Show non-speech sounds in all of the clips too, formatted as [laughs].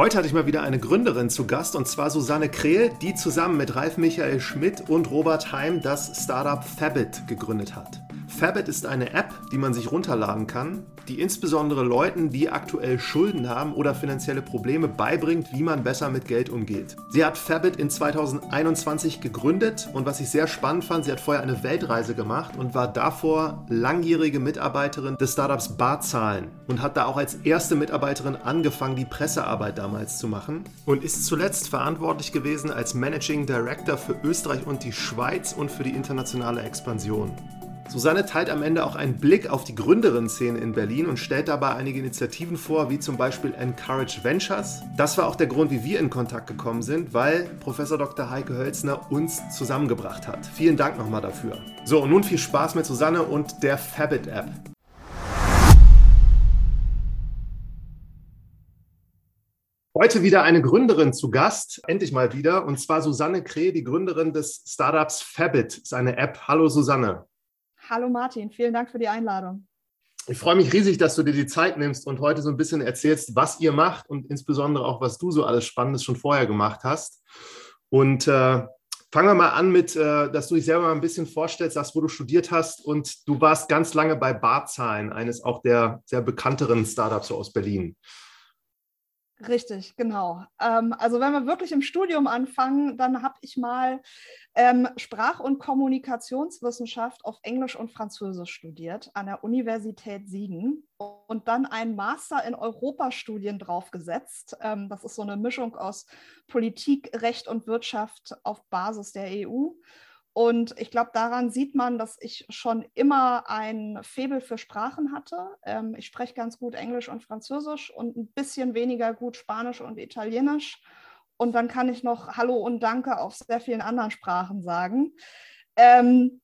Heute hatte ich mal wieder eine Gründerin zu Gast und zwar Susanne Krehl, die zusammen mit Ralf Michael Schmidt und Robert Heim das Startup Fabit gegründet hat. Fabit ist eine App, die man sich runterladen kann, die insbesondere Leuten, die aktuell Schulden haben oder finanzielle Probleme, beibringt, wie man besser mit Geld umgeht. Sie hat Fabit in 2021 gegründet und was ich sehr spannend fand, sie hat vorher eine Weltreise gemacht und war davor langjährige Mitarbeiterin des Startups Barzahlen und hat da auch als erste Mitarbeiterin angefangen, die Pressearbeit damals zu machen und ist zuletzt verantwortlich gewesen als Managing Director für Österreich und die Schweiz und für die internationale Expansion. Susanne teilt am Ende auch einen Blick auf die Gründerinnen-Szene in Berlin und stellt dabei einige Initiativen vor, wie zum Beispiel Encourage Ventures. Das war auch der Grund, wie wir in Kontakt gekommen sind, weil Professor Dr. Heike Hölzner uns zusammengebracht hat. Vielen Dank nochmal dafür. So, und nun viel Spaß mit Susanne und der Fabit-App. Heute wieder eine Gründerin zu Gast, endlich mal wieder, und zwar Susanne Kreh, die Gründerin des Startups Fabit, seine App. Hallo Susanne. Hallo Martin, vielen Dank für die Einladung. Ich freue mich riesig, dass du dir die Zeit nimmst und heute so ein bisschen erzählst, was ihr macht und insbesondere auch, was du so alles Spannendes schon vorher gemacht hast. Und äh, fangen wir mal an mit, äh, dass du dich selber mal ein bisschen vorstellst, sagst, wo du studiert hast. Und du warst ganz lange bei Barzahlen, eines auch der sehr bekannteren Startups aus Berlin. Richtig, genau. Ähm, also wenn wir wirklich im Studium anfangen, dann habe ich mal ähm, Sprach- und Kommunikationswissenschaft auf Englisch und Französisch studiert an der Universität Siegen und dann einen Master in Europastudien draufgesetzt. Ähm, das ist so eine Mischung aus Politik, Recht und Wirtschaft auf Basis der EU. Und ich glaube, daran sieht man, dass ich schon immer ein Faible für Sprachen hatte. Ähm, ich spreche ganz gut Englisch und Französisch und ein bisschen weniger gut Spanisch und Italienisch. Und dann kann ich noch Hallo und Danke auf sehr vielen anderen Sprachen sagen. Ähm,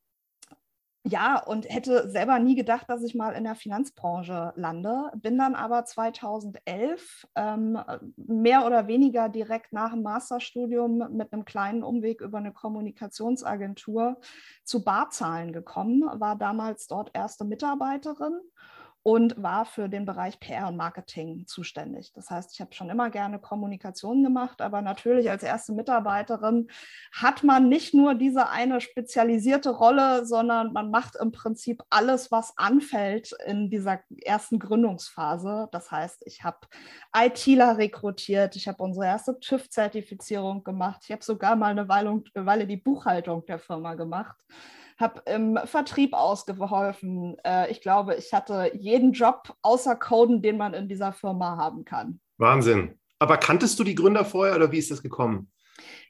ja, und hätte selber nie gedacht, dass ich mal in der Finanzbranche lande. Bin dann aber 2011 ähm, mehr oder weniger direkt nach dem Masterstudium mit einem kleinen Umweg über eine Kommunikationsagentur zu Barzahlen gekommen, war damals dort erste Mitarbeiterin und war für den Bereich PR und Marketing zuständig. Das heißt, ich habe schon immer gerne Kommunikation gemacht, aber natürlich als erste Mitarbeiterin hat man nicht nur diese eine spezialisierte Rolle, sondern man macht im Prinzip alles, was anfällt in dieser ersten Gründungsphase. Das heißt, ich habe ITler rekrutiert, ich habe unsere erste TÜV-Zertifizierung gemacht, ich habe sogar mal eine Weile, eine Weile die Buchhaltung der Firma gemacht habe im Vertrieb ausgeholfen. Äh, ich glaube, ich hatte jeden Job außer Coden, den man in dieser Firma haben kann. Wahnsinn. Aber kanntest du die Gründer vorher oder wie ist das gekommen?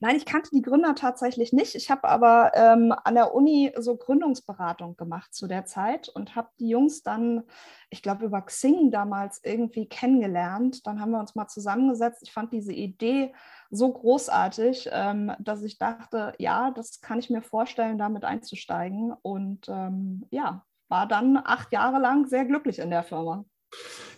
Nein, ich kannte die Gründer tatsächlich nicht. Ich habe aber ähm, an der Uni so Gründungsberatung gemacht zu der Zeit und habe die Jungs dann, ich glaube, über Xing damals irgendwie kennengelernt. Dann haben wir uns mal zusammengesetzt. Ich fand diese Idee so großartig, ähm, dass ich dachte, ja, das kann ich mir vorstellen, damit einzusteigen. Und ähm, ja, war dann acht Jahre lang sehr glücklich in der Firma.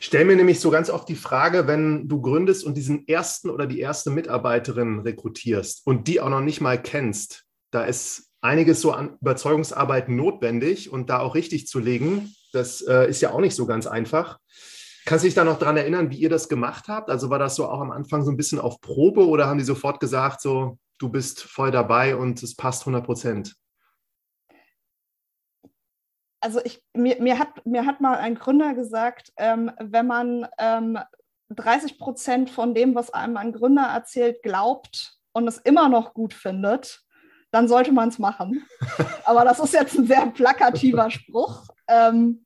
Ich stelle mir nämlich so ganz oft die Frage, wenn du gründest und diesen ersten oder die erste Mitarbeiterin rekrutierst und die auch noch nicht mal kennst, da ist einiges so an Überzeugungsarbeit notwendig und da auch richtig zu legen, das äh, ist ja auch nicht so ganz einfach. Kannst du dich da noch daran erinnern, wie ihr das gemacht habt? Also war das so auch am Anfang so ein bisschen auf Probe oder haben die sofort gesagt, so, du bist voll dabei und es passt 100 Prozent? Also ich, mir, mir, hat, mir hat mal ein Gründer gesagt, ähm, wenn man ähm, 30 Prozent von dem, was einem ein Gründer erzählt, glaubt und es immer noch gut findet, dann sollte man es machen. [laughs] Aber das ist jetzt ein sehr plakativer Spruch. Ähm,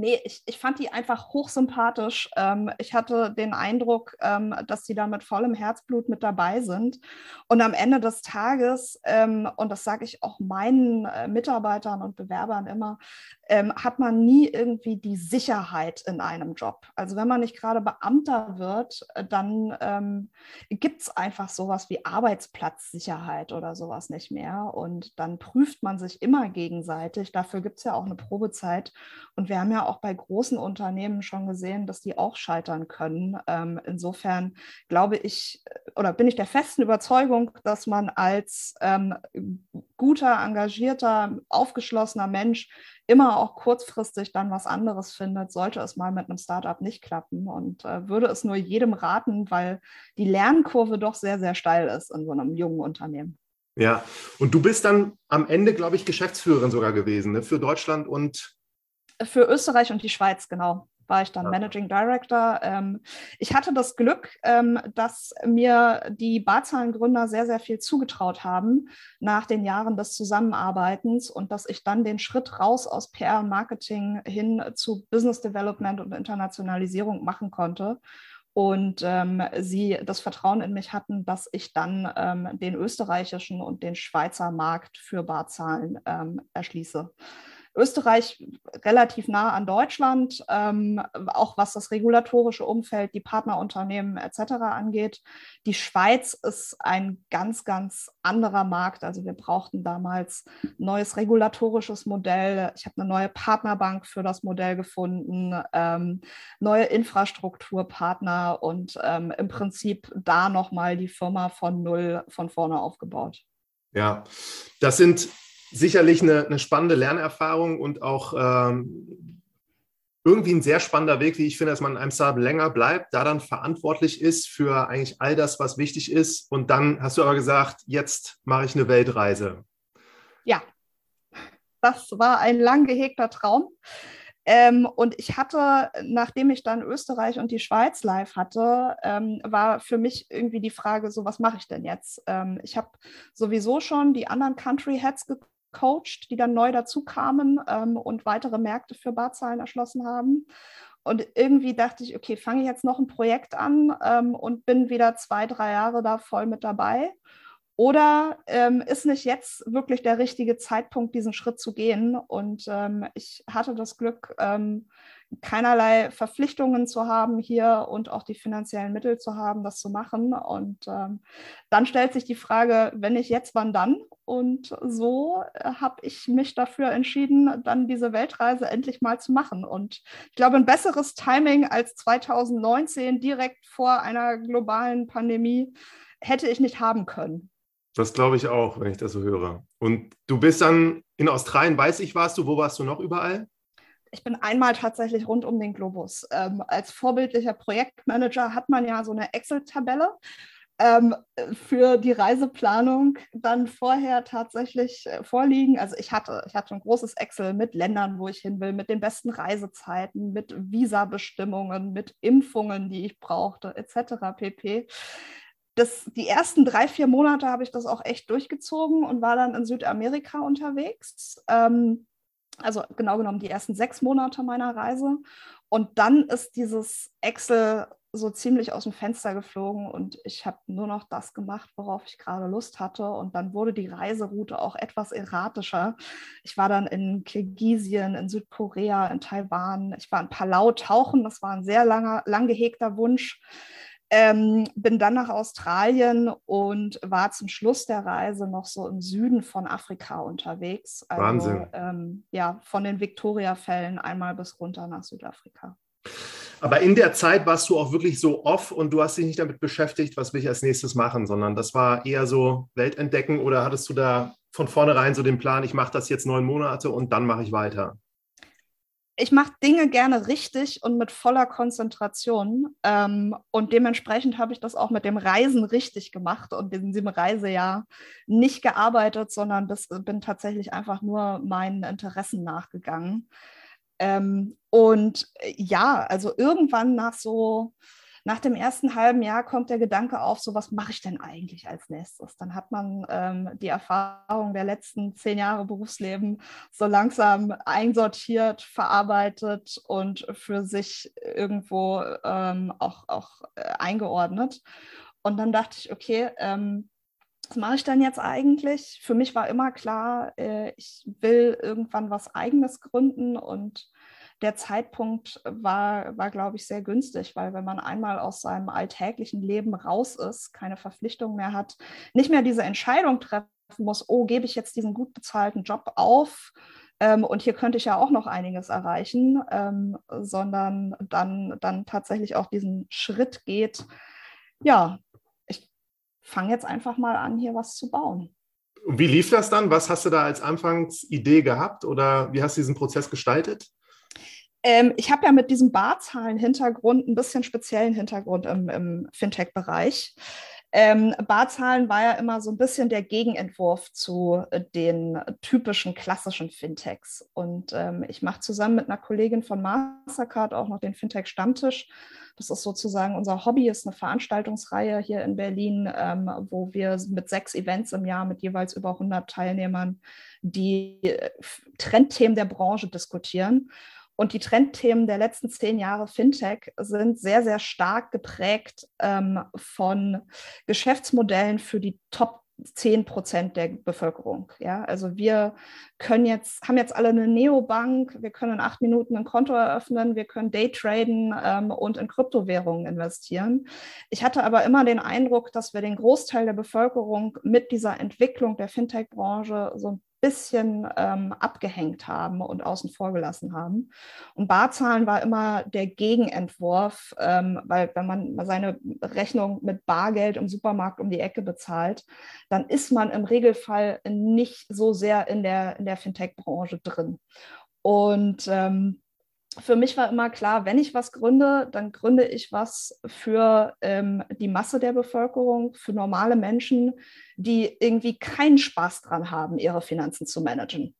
Nee, ich, ich fand die einfach hochsympathisch. Ähm, ich hatte den Eindruck, ähm, dass sie da mit vollem Herzblut mit dabei sind. Und am Ende des Tages, ähm, und das sage ich auch meinen äh, Mitarbeitern und Bewerbern immer, ähm, hat man nie irgendwie die Sicherheit in einem Job. Also wenn man nicht gerade Beamter wird, äh, dann ähm, gibt es einfach sowas wie Arbeitsplatzsicherheit oder sowas nicht mehr. Und dann prüft man sich immer gegenseitig. Dafür gibt es ja auch eine Probezeit. Und wir haben ja auch bei großen Unternehmen schon gesehen, dass die auch scheitern können. Ähm, insofern glaube ich oder bin ich der festen Überzeugung, dass man als ähm, guter, engagierter, aufgeschlossener Mensch immer auch kurzfristig dann was anderes findet, sollte es mal mit einem Startup nicht klappen. Und äh, würde es nur jedem raten, weil die Lernkurve doch sehr, sehr steil ist in so einem jungen Unternehmen. Ja, und du bist dann am Ende, glaube ich, Geschäftsführerin sogar gewesen, ne? für Deutschland und. Für Österreich und die Schweiz, genau war ich dann ja. Managing Director. Ähm, ich hatte das Glück, ähm, dass mir die Barzahlengründer sehr, sehr viel zugetraut haben nach den Jahren des Zusammenarbeitens und dass ich dann den Schritt raus aus PR und Marketing hin zu Business Development und Internationalisierung machen konnte und ähm, sie das Vertrauen in mich hatten, dass ich dann ähm, den österreichischen und den Schweizer Markt für Barzahlen ähm, erschließe. Österreich relativ nah an Deutschland, ähm, auch was das regulatorische Umfeld, die Partnerunternehmen etc. angeht. Die Schweiz ist ein ganz, ganz anderer Markt. Also wir brauchten damals neues regulatorisches Modell. Ich habe eine neue Partnerbank für das Modell gefunden, ähm, neue Infrastrukturpartner und ähm, im Prinzip da nochmal die Firma von null von vorne aufgebaut. Ja, das sind sicherlich eine, eine spannende Lernerfahrung und auch ähm, irgendwie ein sehr spannender Weg, wie ich finde, dass man in einem Startup länger bleibt, da dann verantwortlich ist für eigentlich all das, was wichtig ist. Und dann hast du aber gesagt, jetzt mache ich eine Weltreise. Ja, das war ein lang gehegter Traum. Ähm, und ich hatte, nachdem ich dann Österreich und die Schweiz live hatte, ähm, war für mich irgendwie die Frage, so was mache ich denn jetzt? Ähm, ich habe sowieso schon die anderen Country Heads gecoacht, die dann neu dazu kamen ähm, und weitere Märkte für Barzahlen erschlossen haben. Und irgendwie dachte ich, okay, fange ich jetzt noch ein Projekt an ähm, und bin wieder zwei, drei Jahre da voll mit dabei. Oder ähm, ist nicht jetzt wirklich der richtige Zeitpunkt, diesen Schritt zu gehen? Und ähm, ich hatte das Glück, ähm, keinerlei Verpflichtungen zu haben hier und auch die finanziellen Mittel zu haben, das zu machen. Und ähm, dann stellt sich die Frage, wenn nicht jetzt, wann dann? Und so äh, habe ich mich dafür entschieden, dann diese Weltreise endlich mal zu machen. Und ich glaube, ein besseres Timing als 2019 direkt vor einer globalen Pandemie hätte ich nicht haben können. Das glaube ich auch, wenn ich das so höre. Und du bist dann in Australien, weiß ich, warst du, wo warst du noch überall? Ich bin einmal tatsächlich rund um den Globus. Ähm, als vorbildlicher Projektmanager hat man ja so eine Excel-Tabelle ähm, für die Reiseplanung dann vorher tatsächlich äh, vorliegen. Also ich hatte, ich hatte ein großes Excel mit Ländern, wo ich hin will, mit den besten Reisezeiten, mit Visabestimmungen, mit Impfungen, die ich brauchte, etc. pp das, die ersten drei, vier Monate habe ich das auch echt durchgezogen und war dann in Südamerika unterwegs. Ähm, also genau genommen die ersten sechs Monate meiner Reise. Und dann ist dieses Excel so ziemlich aus dem Fenster geflogen und ich habe nur noch das gemacht, worauf ich gerade Lust hatte. Und dann wurde die Reiseroute auch etwas erratischer. Ich war dann in Kirgisien, in Südkorea, in Taiwan. Ich war in Palau tauchen. Das war ein sehr langer, lang gehegter Wunsch. Ähm, bin dann nach Australien und war zum Schluss der Reise noch so im Süden von Afrika unterwegs. Also, Wahnsinn. Ähm, ja, von den Victoria-Fällen einmal bis runter nach Südafrika. Aber in der Zeit warst du auch wirklich so off und du hast dich nicht damit beschäftigt, was will ich als nächstes machen, sondern das war eher so Weltentdecken oder hattest du da von vornherein so den Plan, ich mache das jetzt neun Monate und dann mache ich weiter? Ich mache Dinge gerne richtig und mit voller Konzentration. Ähm, und dementsprechend habe ich das auch mit dem Reisen richtig gemacht und in diesem Reisejahr nicht gearbeitet, sondern das, bin tatsächlich einfach nur meinen Interessen nachgegangen. Ähm, und äh, ja, also irgendwann nach so nach dem ersten halben Jahr kommt der Gedanke auf, so was mache ich denn eigentlich als nächstes? Dann hat man ähm, die Erfahrung der letzten zehn Jahre Berufsleben so langsam einsortiert, verarbeitet und für sich irgendwo ähm, auch, auch äh, eingeordnet. Und dann dachte ich, okay, ähm, was mache ich denn jetzt eigentlich? Für mich war immer klar, äh, ich will irgendwann was eigenes gründen und der Zeitpunkt war, war glaube ich, sehr günstig, weil wenn man einmal aus seinem alltäglichen Leben raus ist, keine Verpflichtung mehr hat, nicht mehr diese Entscheidung treffen muss, oh, gebe ich jetzt diesen gut bezahlten Job auf, ähm, und hier könnte ich ja auch noch einiges erreichen, ähm, sondern dann, dann tatsächlich auch diesen Schritt geht, ja, ich fange jetzt einfach mal an, hier was zu bauen. Wie lief das dann? Was hast du da als Anfangsidee gehabt oder wie hast du diesen Prozess gestaltet? Ähm, ich habe ja mit diesem Barzahlen-Hintergrund ein bisschen speziellen Hintergrund im, im Fintech-Bereich. Ähm, Barzahlen war ja immer so ein bisschen der Gegenentwurf zu äh, den typischen klassischen Fintechs. Und ähm, ich mache zusammen mit einer Kollegin von Mastercard auch noch den Fintech-Stammtisch. Das ist sozusagen unser Hobby, ist eine Veranstaltungsreihe hier in Berlin, ähm, wo wir mit sechs Events im Jahr mit jeweils über 100 Teilnehmern die äh, Trendthemen der Branche diskutieren. Und die Trendthemen der letzten zehn Jahre Fintech sind sehr, sehr stark geprägt ähm, von Geschäftsmodellen für die Top 10 Prozent der Bevölkerung. Ja, also wir können jetzt, haben jetzt alle eine Neobank, wir können in acht Minuten ein Konto eröffnen, wir können Daytraden ähm, und in Kryptowährungen investieren. Ich hatte aber immer den Eindruck, dass wir den Großteil der Bevölkerung mit dieser Entwicklung der Fintech-Branche so ein bisschen ähm, abgehängt haben und außen vor gelassen haben. Und Barzahlen war immer der Gegenentwurf, ähm, weil wenn man seine Rechnung mit Bargeld im Supermarkt um die Ecke bezahlt, dann ist man im Regelfall nicht so sehr in der, in der Fintech-Branche drin. Und ähm, für mich war immer klar, wenn ich was gründe, dann gründe ich was für ähm, die Masse der Bevölkerung, für normale Menschen, die irgendwie keinen Spaß dran haben, ihre Finanzen zu managen.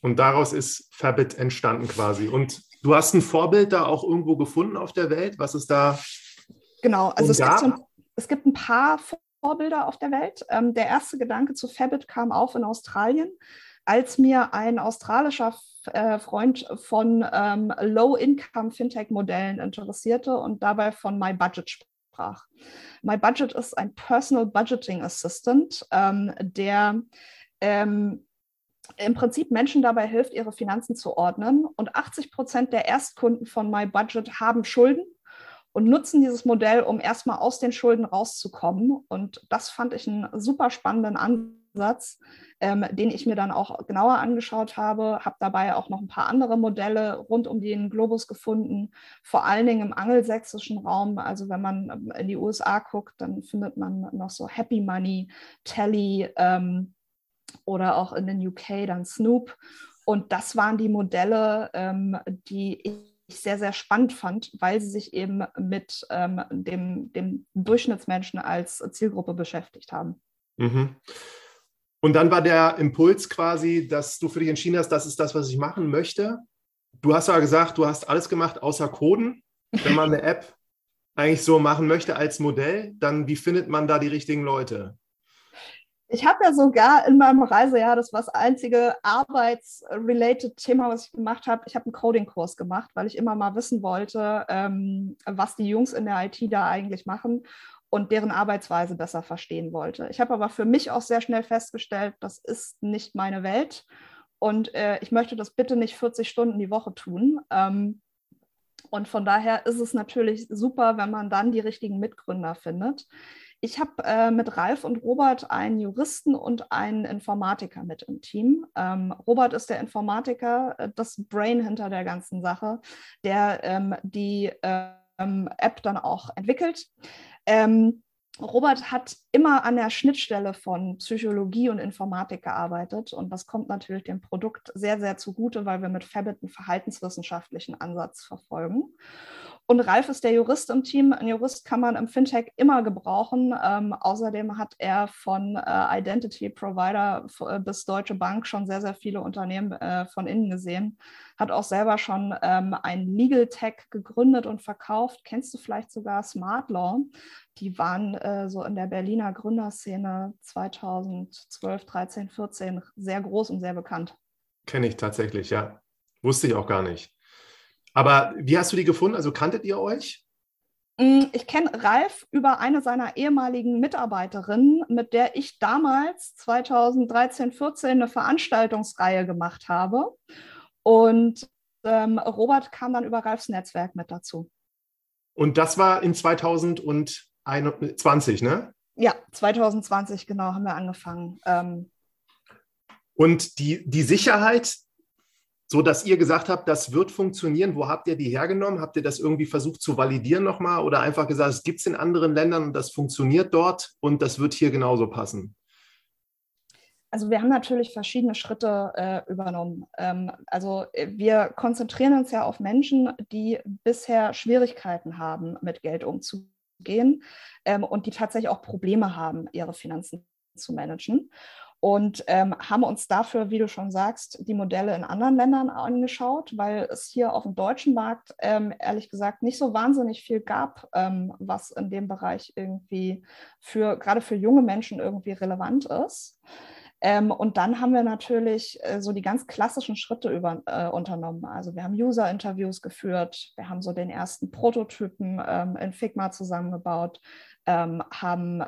Und daraus ist Fabit entstanden quasi. Und du hast ein Vorbild da auch irgendwo gefunden auf der Welt? Was ist da? Genau, also es gibt, so ein, es gibt, ein, paar Vorbilder auf der Welt. Ähm, der erste Gedanke zu Fabit kam auf in Australien als mir ein australischer äh, Freund von ähm, Low-Income-Fintech-Modellen interessierte und dabei von My Budget sprach. My Budget ist ein Personal Budgeting Assistant, ähm, der ähm, im Prinzip Menschen dabei hilft, ihre Finanzen zu ordnen. Und 80 Prozent der Erstkunden von My Budget haben Schulden und nutzen dieses Modell, um erstmal aus den Schulden rauszukommen. Und das fand ich einen super spannenden Ansatz, ähm, den ich mir dann auch genauer angeschaut habe. Habe dabei auch noch ein paar andere Modelle rund um den Globus gefunden, vor allen Dingen im angelsächsischen Raum. Also wenn man ähm, in die USA guckt, dann findet man noch so Happy Money, Tally ähm, oder auch in den UK dann Snoop. Und das waren die Modelle, ähm, die ich sehr, sehr spannend fand, weil sie sich eben mit ähm, dem, dem Durchschnittsmenschen als Zielgruppe beschäftigt haben. Mhm. Und dann war der Impuls quasi, dass du für dich entschieden hast, das ist das, was ich machen möchte. Du hast ja gesagt, du hast alles gemacht außer Coden. Wenn man eine App eigentlich so machen möchte als Modell, dann wie findet man da die richtigen Leute? Ich habe ja sogar in meinem Reisejahr, das war das einzige arbeitsrelated Thema, was ich gemacht habe, ich habe einen Coding-Kurs gemacht, weil ich immer mal wissen wollte, ähm, was die Jungs in der IT da eigentlich machen und deren Arbeitsweise besser verstehen wollte. Ich habe aber für mich auch sehr schnell festgestellt, das ist nicht meine Welt und äh, ich möchte das bitte nicht 40 Stunden die Woche tun. Ähm, und von daher ist es natürlich super, wenn man dann die richtigen Mitgründer findet. Ich habe äh, mit Ralf und Robert einen Juristen und einen Informatiker mit im Team. Ähm, Robert ist der Informatiker, äh, das Brain hinter der ganzen Sache, der ähm, die ähm, App dann auch entwickelt. Ähm, Robert hat immer an der Schnittstelle von Psychologie und Informatik gearbeitet und das kommt natürlich dem Produkt sehr, sehr zugute, weil wir mit Fabit einen verhaltenswissenschaftlichen Ansatz verfolgen. Und Ralf ist der Jurist im Team. Ein Jurist kann man im Fintech immer gebrauchen. Ähm, außerdem hat er von äh, Identity Provider äh, bis Deutsche Bank schon sehr, sehr viele Unternehmen äh, von innen gesehen. Hat auch selber schon ähm, ein Legal Tech gegründet und verkauft. Kennst du vielleicht sogar Smart Law? Die waren äh, so in der Berliner Gründerszene 2012, 13, 14 sehr groß und sehr bekannt. Kenne ich tatsächlich, ja. Wusste ich auch gar nicht. Aber wie hast du die gefunden? Also kanntet ihr euch? Mm, ich kenne Ralf über eine seiner ehemaligen Mitarbeiterinnen, mit der ich damals 2013, 14 eine Veranstaltungsreihe gemacht habe. Und ähm, Robert kam dann über Ralfs Netzwerk mit dazu. Und das war in 2021, ne? Ja, 2020, genau, haben wir angefangen. Ähm, Und die, die Sicherheit, so dass ihr gesagt habt, das wird funktionieren, wo habt ihr die hergenommen? Habt ihr das irgendwie versucht zu validieren nochmal oder einfach gesagt, es gibt es in anderen Ländern und das funktioniert dort und das wird hier genauso passen? Also wir haben natürlich verschiedene Schritte äh, übernommen. Ähm, also äh, wir konzentrieren uns ja auf Menschen, die bisher Schwierigkeiten haben, mit Geld umzugehen ähm, und die tatsächlich auch Probleme haben, ihre Finanzen zu managen. Und ähm, haben uns dafür, wie du schon sagst, die Modelle in anderen Ländern angeschaut, weil es hier auf dem deutschen Markt ähm, ehrlich gesagt nicht so wahnsinnig viel gab, ähm, was in dem Bereich irgendwie für gerade für junge Menschen irgendwie relevant ist. Ähm, und dann haben wir natürlich äh, so die ganz klassischen Schritte über, äh, unternommen. Also wir haben User-Interviews geführt, wir haben so den ersten Prototypen ähm, in Figma zusammengebaut, ähm, haben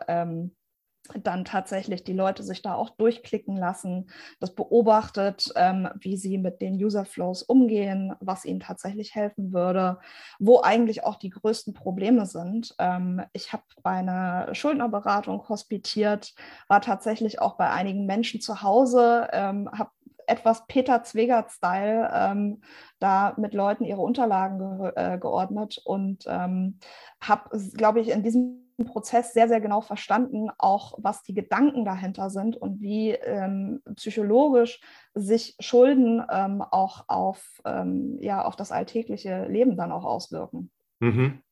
dann tatsächlich die Leute sich da auch durchklicken lassen, das beobachtet, ähm, wie sie mit den User-Flows umgehen, was ihnen tatsächlich helfen würde, wo eigentlich auch die größten Probleme sind. Ähm, ich habe bei einer Schuldnerberatung hospitiert, war tatsächlich auch bei einigen Menschen zu Hause, ähm, habe etwas Peter Zwegert-Style ähm, da mit Leuten ihre Unterlagen ge äh, geordnet und ähm, habe, glaube ich, in diesem Prozess sehr, sehr genau verstanden, auch was die Gedanken dahinter sind und wie ähm, psychologisch sich Schulden ähm, auch auf, ähm, ja, auf das alltägliche Leben dann auch auswirken. Mhm.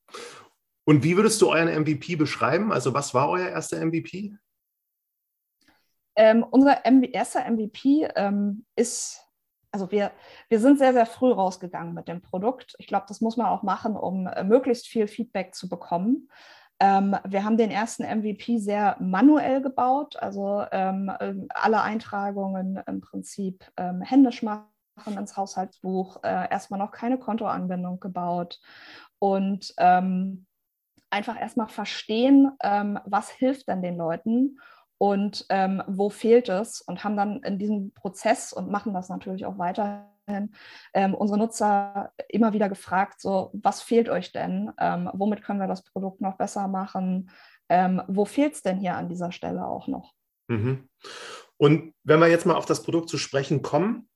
Und wie würdest du euren MVP beschreiben? Also was war euer erster MVP? Ähm, unser MV erster MVP ähm, ist also wir, wir sind sehr, sehr früh rausgegangen mit dem Produkt. Ich glaube, das muss man auch machen, um äh, möglichst viel Feedback zu bekommen. Ähm, wir haben den ersten MVP sehr manuell gebaut, also ähm, ähm, alle Eintragungen im Prinzip ähm, händisch machen ins Haushaltsbuch, äh, erstmal noch keine Kontoanbindung gebaut und ähm, einfach erstmal verstehen, ähm, was hilft denn den Leuten und wo fehlt es und haben dann in diesem Prozess und machen das natürlich auch weiter ähm, unsere Nutzer immer wieder gefragt, so, was fehlt euch denn? Ähm, womit können wir das Produkt noch besser machen? Ähm, wo fehlt es denn hier an dieser Stelle auch noch? Mhm. Und wenn wir jetzt mal auf das Produkt zu sprechen kommen,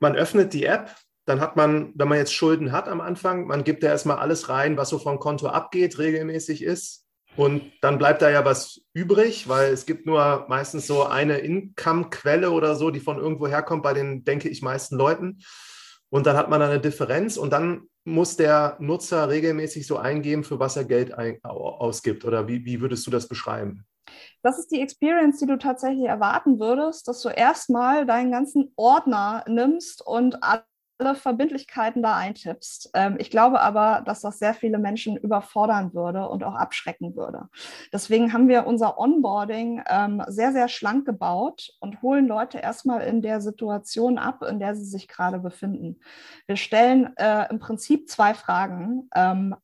man öffnet die App, dann hat man, wenn man jetzt Schulden hat am Anfang, man gibt da erstmal alles rein, was so vom Konto abgeht, regelmäßig ist. Und dann bleibt da ja was übrig, weil es gibt nur meistens so eine Income-Quelle oder so, die von irgendwo herkommt bei den, denke ich, meisten Leuten. Und dann hat man eine Differenz und dann muss der Nutzer regelmäßig so eingeben, für was er Geld ausgibt. Oder wie, wie würdest du das beschreiben? Das ist die Experience, die du tatsächlich erwarten würdest, dass du erstmal deinen ganzen Ordner nimmst und alle Verbindlichkeiten da eintippst. Ähm, ich glaube aber, dass das sehr viele Menschen überfordern würde und auch abschrecken würde. Deswegen haben wir unser Onboarding ähm, sehr, sehr schlank gebaut und holen Leute erstmal in der Situation ab, in der sie sich gerade befinden. Wir stellen äh, im Prinzip zwei Fragen. Ähm,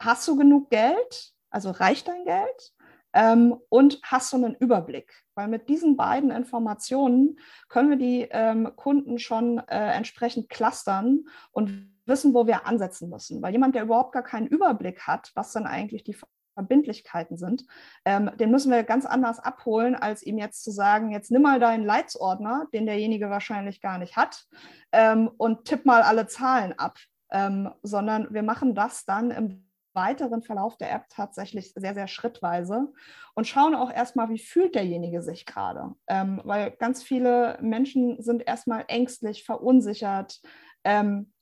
hast du genug Geld? Also reicht dein Geld? Ähm, und hast du einen Überblick? Weil mit diesen beiden Informationen können wir die ähm, Kunden schon äh, entsprechend clustern und wissen, wo wir ansetzen müssen. Weil jemand, der überhaupt gar keinen Überblick hat, was dann eigentlich die Verbindlichkeiten sind, ähm, den müssen wir ganz anders abholen, als ihm jetzt zu sagen, jetzt nimm mal deinen Leitsordner, den derjenige wahrscheinlich gar nicht hat, ähm, und tipp mal alle Zahlen ab. Ähm, sondern wir machen das dann im weiteren Verlauf der App tatsächlich sehr, sehr schrittweise und schauen auch erstmal, wie fühlt derjenige sich gerade. Ähm, weil ganz viele Menschen sind erstmal ängstlich, verunsichert. Ähm,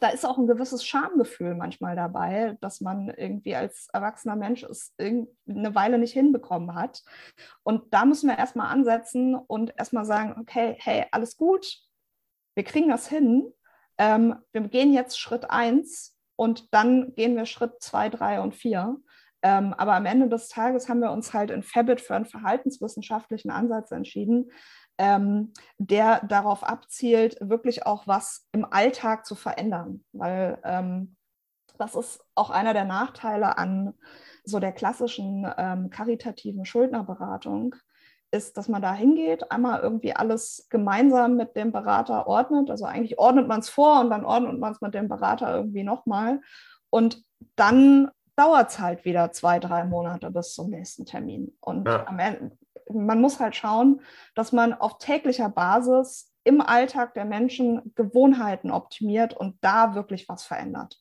da ist auch ein gewisses Schamgefühl manchmal dabei, dass man irgendwie als erwachsener Mensch es eine Weile nicht hinbekommen hat. Und da müssen wir erstmal ansetzen und erstmal sagen, okay, hey, alles gut, wir kriegen das hin. Ähm, wir gehen jetzt Schritt eins und dann gehen wir Schritt zwei, drei und vier. Ähm, aber am Ende des Tages haben wir uns halt in Fabit für einen verhaltenswissenschaftlichen Ansatz entschieden, ähm, der darauf abzielt, wirklich auch was im Alltag zu verändern. Weil ähm, das ist auch einer der Nachteile an so der klassischen ähm, karitativen Schuldnerberatung, ist, dass man da hingeht, einmal irgendwie alles gemeinsam mit dem Berater ordnet. Also eigentlich ordnet man es vor und dann ordnet man es mit dem Berater irgendwie nochmal. Und dann dauert es halt wieder zwei, drei Monate bis zum nächsten Termin. Und ja. am Ende, man muss halt schauen, dass man auf täglicher Basis im Alltag der Menschen Gewohnheiten optimiert und da wirklich was verändert.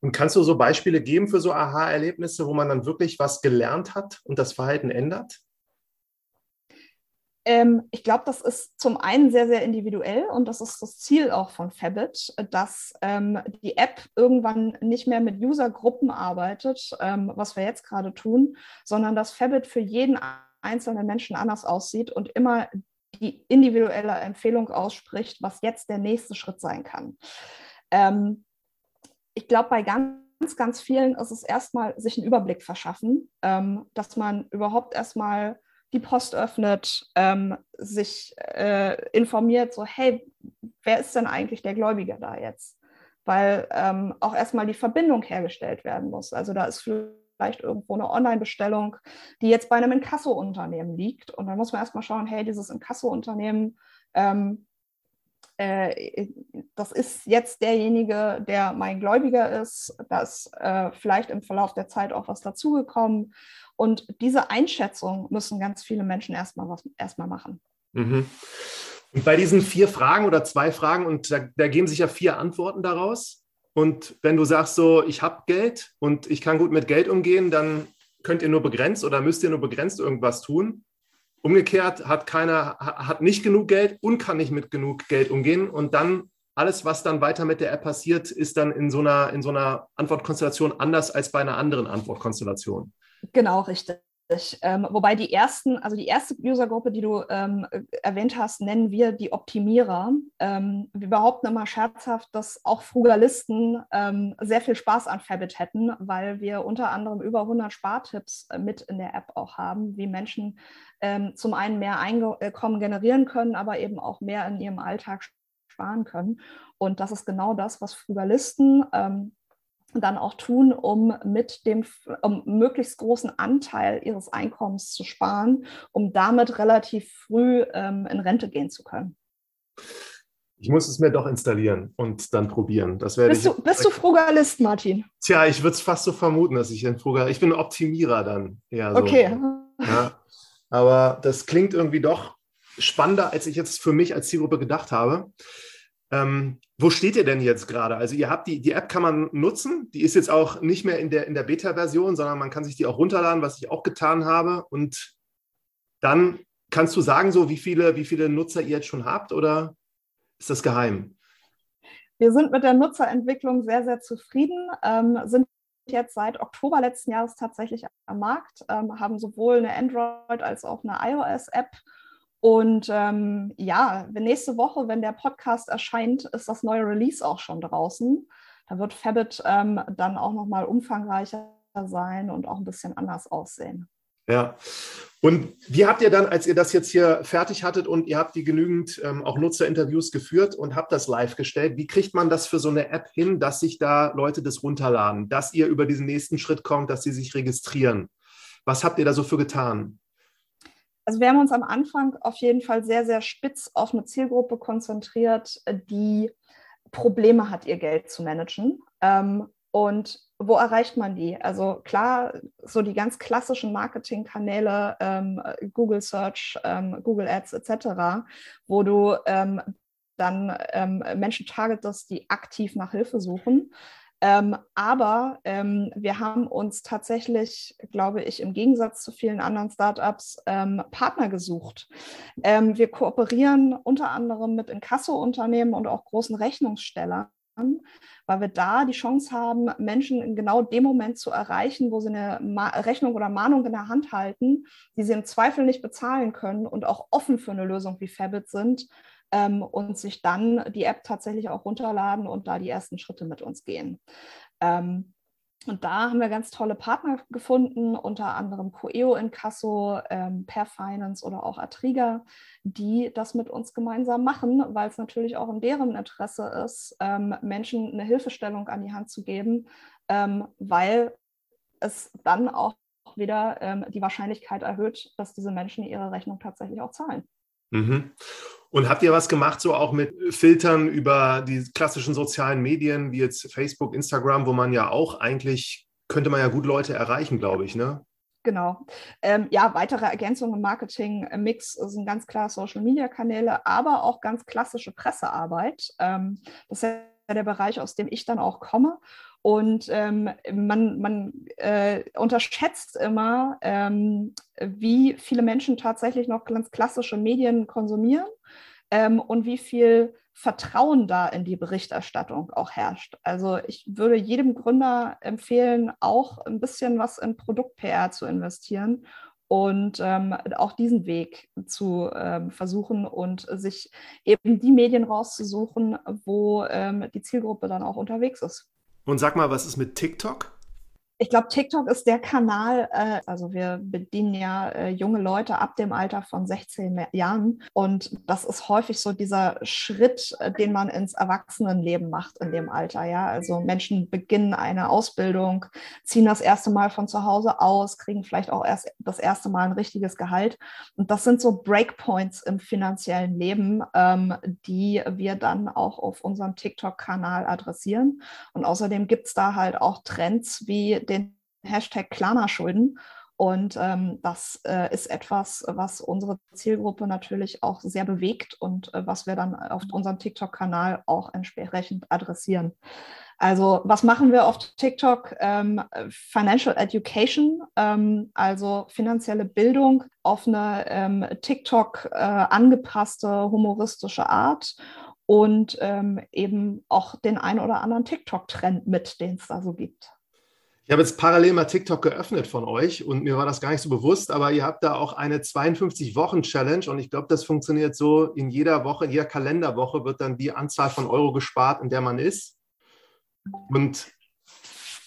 Und kannst du so Beispiele geben für so Aha-Erlebnisse, wo man dann wirklich was gelernt hat und das Verhalten ändert? Ähm, ich glaube, das ist zum einen sehr, sehr individuell und das ist das Ziel auch von Fabit, dass ähm, die App irgendwann nicht mehr mit Usergruppen arbeitet, ähm, was wir jetzt gerade tun, sondern dass Fabit für jeden einzelnen Menschen anders aussieht und immer die individuelle Empfehlung ausspricht, was jetzt der nächste Schritt sein kann. Ähm, ich glaube, bei ganz ganz vielen ist es erstmal sich einen Überblick verschaffen, ähm, dass man überhaupt erstmal die Post öffnet, ähm, sich äh, informiert, so, hey, wer ist denn eigentlich der Gläubiger da jetzt? Weil ähm, auch erstmal die Verbindung hergestellt werden muss. Also da ist vielleicht irgendwo eine Online-Bestellung, die jetzt bei einem Inkasso-Unternehmen liegt. Und dann muss man erstmal schauen, hey, dieses Inkasso-Unternehmen, ähm, äh, das ist jetzt derjenige, der mein Gläubiger ist. Da ist äh, vielleicht im Verlauf der Zeit auch was dazugekommen. Und diese Einschätzung müssen ganz viele Menschen erstmal was machen. Mhm. Und bei diesen vier Fragen oder zwei Fragen, und da, da geben sich ja vier Antworten daraus. Und wenn du sagst so, ich habe Geld und ich kann gut mit Geld umgehen, dann könnt ihr nur begrenzt oder müsst ihr nur begrenzt irgendwas tun. Umgekehrt hat keiner, hat nicht genug Geld und kann nicht mit genug Geld umgehen. Und dann alles, was dann weiter mit der App passiert, ist dann in so einer, in so einer Antwortkonstellation anders als bei einer anderen Antwortkonstellation. Genau, richtig. Ähm, wobei die ersten, also die erste Usergruppe, die du ähm, erwähnt hast, nennen wir die Optimierer. Ähm, wir behaupten immer scherzhaft, dass auch Frugalisten ähm, sehr viel Spaß an Fabit hätten, weil wir unter anderem über 100 Spartipps äh, mit in der App auch haben, wie Menschen ähm, zum einen mehr Einkommen generieren können, aber eben auch mehr in ihrem Alltag sparen können. Und das ist genau das, was Frugalisten ähm, dann auch tun, um mit dem um möglichst großen Anteil ihres Einkommens zu sparen, um damit relativ früh ähm, in Rente gehen zu können. Ich muss es mir doch installieren und dann probieren. Das werde bist, ich du, bist du Frugalist, Martin? Tja, ich würde es fast so vermuten, dass ich ein Frugal. Ich bin ein Optimierer dann. Ja, so. Okay. Ja, aber das klingt irgendwie doch spannender, als ich jetzt für mich als Zielgruppe gedacht habe. Ähm, wo steht ihr denn jetzt gerade? Also ihr habt die, die App kann man nutzen, die ist jetzt auch nicht mehr in der, in der Beta-Version, sondern man kann sich die auch runterladen, was ich auch getan habe. Und dann kannst du sagen, so wie viele, wie viele Nutzer ihr jetzt schon habt oder ist das geheim? Wir sind mit der Nutzerentwicklung sehr, sehr zufrieden, ähm, sind jetzt seit Oktober letzten Jahres tatsächlich am Markt, ähm, haben sowohl eine Android als auch eine iOS-App und ähm, ja, nächste Woche, wenn der Podcast erscheint, ist das neue Release auch schon draußen. Da wird Fabit ähm, dann auch nochmal umfangreicher sein und auch ein bisschen anders aussehen. Ja. Und wie habt ihr dann, als ihr das jetzt hier fertig hattet und ihr habt die genügend ähm, auch Nutzerinterviews geführt und habt das live gestellt, wie kriegt man das für so eine App hin, dass sich da Leute das runterladen, dass ihr über diesen nächsten Schritt kommt, dass sie sich registrieren? Was habt ihr da so für getan? Also wir haben uns am Anfang auf jeden Fall sehr, sehr spitz auf eine Zielgruppe konzentriert, die Probleme hat, ihr Geld zu managen. Ähm, und wo erreicht man die? Also klar, so die ganz klassischen Marketingkanäle, ähm, Google Search, ähm, Google Ads etc., wo du ähm, dann ähm, Menschen targetest, die aktiv nach Hilfe suchen. Ähm, aber ähm, wir haben uns tatsächlich, glaube ich, im Gegensatz zu vielen anderen Startups ähm, Partner gesucht. Ähm, wir kooperieren unter anderem mit Inkasso-Unternehmen und auch großen Rechnungsstellern weil wir da die Chance haben, Menschen in genau dem Moment zu erreichen, wo sie eine Ma Rechnung oder Mahnung in der Hand halten, die sie im Zweifel nicht bezahlen können und auch offen für eine Lösung wie Fabit sind, ähm, und sich dann die App tatsächlich auch runterladen und da die ersten Schritte mit uns gehen. Ähm, und da haben wir ganz tolle Partner gefunden, unter anderem Coeo Incasso, ähm, Per Finance oder auch Atriga, die das mit uns gemeinsam machen, weil es natürlich auch in deren Interesse ist, ähm, Menschen eine Hilfestellung an die Hand zu geben, ähm, weil es dann auch wieder ähm, die Wahrscheinlichkeit erhöht, dass diese Menschen ihre Rechnung tatsächlich auch zahlen. Mhm. Und habt ihr was gemacht, so auch mit Filtern über die klassischen sozialen Medien, wie jetzt Facebook, Instagram, wo man ja auch eigentlich, könnte man ja gut Leute erreichen, glaube ich, ne? Genau. Ähm, ja, weitere Ergänzungen im Marketing-Mix sind ganz klar Social-Media-Kanäle, aber auch ganz klassische Pressearbeit. Ähm, das ist ja der Bereich, aus dem ich dann auch komme. Und ähm, man, man äh, unterschätzt immer, ähm, wie viele Menschen tatsächlich noch ganz klassische Medien konsumieren ähm, und wie viel Vertrauen da in die Berichterstattung auch herrscht. Also ich würde jedem Gründer empfehlen, auch ein bisschen was in Produkt-PR zu investieren und ähm, auch diesen Weg zu ähm, versuchen und sich eben die Medien rauszusuchen, wo ähm, die Zielgruppe dann auch unterwegs ist. Und sag mal, was ist mit TikTok? Ich glaube, TikTok ist der Kanal, äh, also wir bedienen ja äh, junge Leute ab dem Alter von 16 Jahren. Und das ist häufig so dieser Schritt, äh, den man ins Erwachsenenleben macht in dem Alter. Ja, also Menschen beginnen eine Ausbildung, ziehen das erste Mal von zu Hause aus, kriegen vielleicht auch erst das erste Mal ein richtiges Gehalt. Und das sind so Breakpoints im finanziellen Leben, ähm, die wir dann auch auf unserem TikTok-Kanal adressieren. Und außerdem gibt es da halt auch Trends wie den Hashtag Klarna-Schulden. Und ähm, das äh, ist etwas, was unsere Zielgruppe natürlich auch sehr bewegt und äh, was wir dann auf unserem TikTok-Kanal auch entsprechend adressieren. Also was machen wir auf TikTok? Ähm, Financial Education, ähm, also finanzielle Bildung auf eine ähm, TikTok äh, angepasste humoristische Art und ähm, eben auch den ein oder anderen TikTok-Trend mit, den es da so gibt. Ich habe jetzt parallel mal TikTok geöffnet von euch und mir war das gar nicht so bewusst, aber ihr habt da auch eine 52-Wochen-Challenge und ich glaube, das funktioniert so, in jeder Woche, in jeder Kalenderwoche wird dann die Anzahl von Euro gespart, in der man ist. Und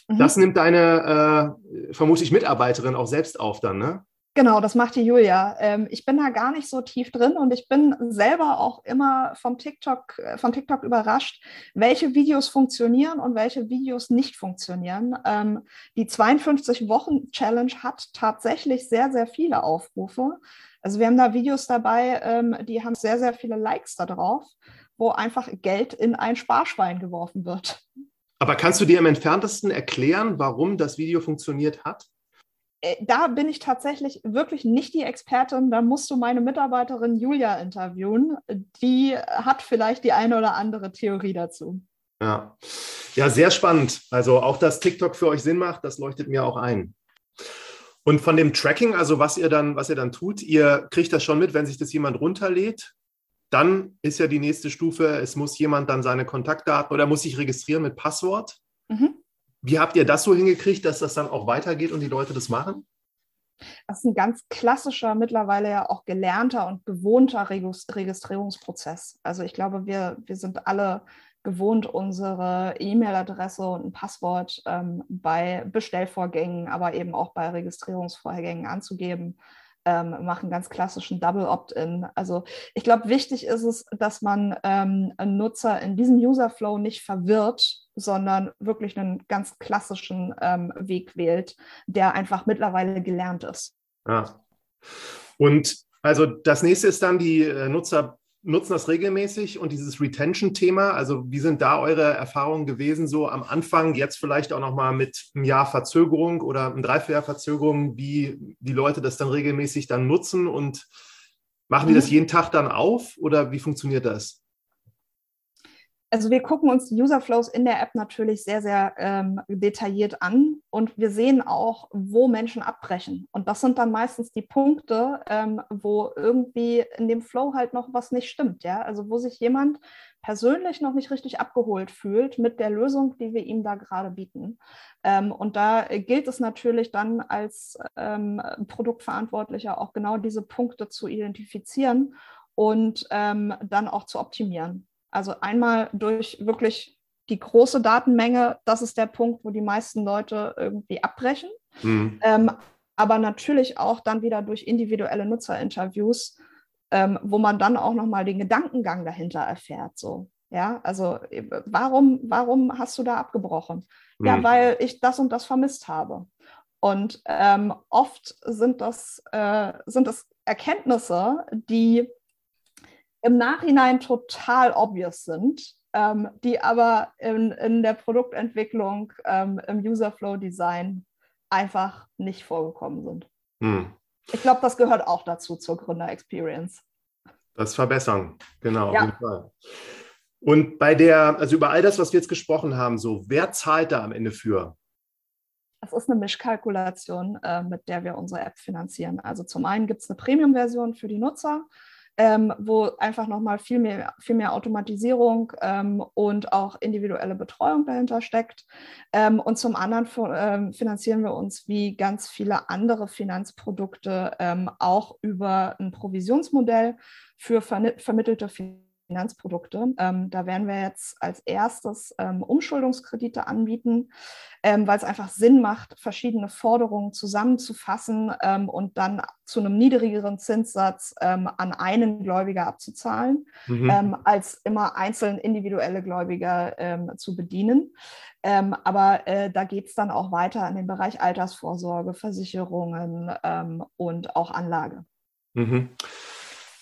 mhm. das nimmt deine, äh, vermutlich Mitarbeiterin auch selbst auf dann, ne? Genau, das macht die Julia. Ähm, ich bin da gar nicht so tief drin und ich bin selber auch immer vom TikTok, äh, von TikTok überrascht, welche Videos funktionieren und welche Videos nicht funktionieren. Ähm, die 52-Wochen-Challenge hat tatsächlich sehr, sehr viele Aufrufe. Also wir haben da Videos dabei, ähm, die haben sehr, sehr viele Likes da drauf, wo einfach Geld in ein Sparschwein geworfen wird. Aber kannst du dir im entferntesten erklären, warum das Video funktioniert hat? Äh, da bin ich tatsächlich wirklich nicht die Expertin. Da musst du meine Mitarbeiterin Julia interviewen. Die hat vielleicht die eine oder andere Theorie dazu. Ja, ja sehr spannend. Also auch, dass TikTok für euch Sinn macht, das leuchtet mir auch ein. Und von dem Tracking, also was ihr dann, was ihr dann tut, ihr kriegt das schon mit, wenn sich das jemand runterlädt. Dann ist ja die nächste Stufe, es muss jemand dann seine Kontaktdaten oder muss sich registrieren mit Passwort. Mhm. Wie habt ihr das so hingekriegt, dass das dann auch weitergeht und die Leute das machen? Das ist ein ganz klassischer, mittlerweile ja auch gelernter und gewohnter Registrierungsprozess. Also ich glaube, wir, wir sind alle gewohnt, unsere E-Mail-Adresse und ein Passwort ähm, bei Bestellvorgängen, aber eben auch bei Registrierungsvorgängen anzugeben ähm, machen ganz klassischen Double Opt-in. Also ich glaube, wichtig ist es, dass man ähm, einen Nutzer in diesem User-Flow nicht verwirrt, sondern wirklich einen ganz klassischen ähm, Weg wählt, der einfach mittlerweile gelernt ist. Ja. Und also das nächste ist dann die äh, Nutzer nutzen das regelmäßig und dieses Retention-Thema, also wie sind da eure Erfahrungen gewesen, so am Anfang, jetzt vielleicht auch nochmal mit einem Jahr Verzögerung oder einem Dreivierteljahr Verzögerung, wie die Leute das dann regelmäßig dann nutzen und machen die das mhm. jeden Tag dann auf oder wie funktioniert das? Also wir gucken uns die User Flows in der App natürlich sehr, sehr ähm, detailliert an und wir sehen auch, wo Menschen abbrechen. Und das sind dann meistens die Punkte, ähm, wo irgendwie in dem Flow halt noch was nicht stimmt. Ja? Also wo sich jemand persönlich noch nicht richtig abgeholt fühlt mit der Lösung, die wir ihm da gerade bieten. Ähm, und da gilt es natürlich dann als ähm, Produktverantwortlicher auch genau diese Punkte zu identifizieren und ähm, dann auch zu optimieren. Also einmal durch wirklich die große Datenmenge, das ist der Punkt, wo die meisten Leute irgendwie abbrechen. Mhm. Ähm, aber natürlich auch dann wieder durch individuelle Nutzerinterviews, ähm, wo man dann auch nochmal den Gedankengang dahinter erfährt. So. Ja, also warum, warum hast du da abgebrochen? Mhm. Ja, weil ich das und das vermisst habe. Und ähm, oft sind das, äh, sind das Erkenntnisse, die im Nachhinein total obvious sind, ähm, die aber in, in der Produktentwicklung, ähm, im User Flow Design einfach nicht vorgekommen sind. Hm. Ich glaube, das gehört auch dazu zur Gründer-Experience. Das verbessern, genau, ja. Und bei der, also über all das, was wir jetzt gesprochen haben, so, wer zahlt da am Ende für? Das ist eine Mischkalkulation, äh, mit der wir unsere App finanzieren. Also zum einen gibt es eine Premium-Version für die Nutzer, ähm, wo einfach nochmal viel mehr, viel mehr Automatisierung ähm, und auch individuelle Betreuung dahinter steckt. Ähm, und zum anderen ähm, finanzieren wir uns wie ganz viele andere Finanzprodukte ähm, auch über ein Provisionsmodell für vermittelte Finanzprodukte. Finanzprodukte. Ähm, da werden wir jetzt als erstes ähm, Umschuldungskredite anbieten, ähm, weil es einfach Sinn macht, verschiedene Forderungen zusammenzufassen ähm, und dann zu einem niedrigeren Zinssatz ähm, an einen Gläubiger abzuzahlen, mhm. Ähm, als immer einzeln individuelle Gläubiger zu bedienen. aber äh, da geht es dann auch weiter in den Bereich Altersvorsorge, Versicherungen und auch Anlage. Mhm.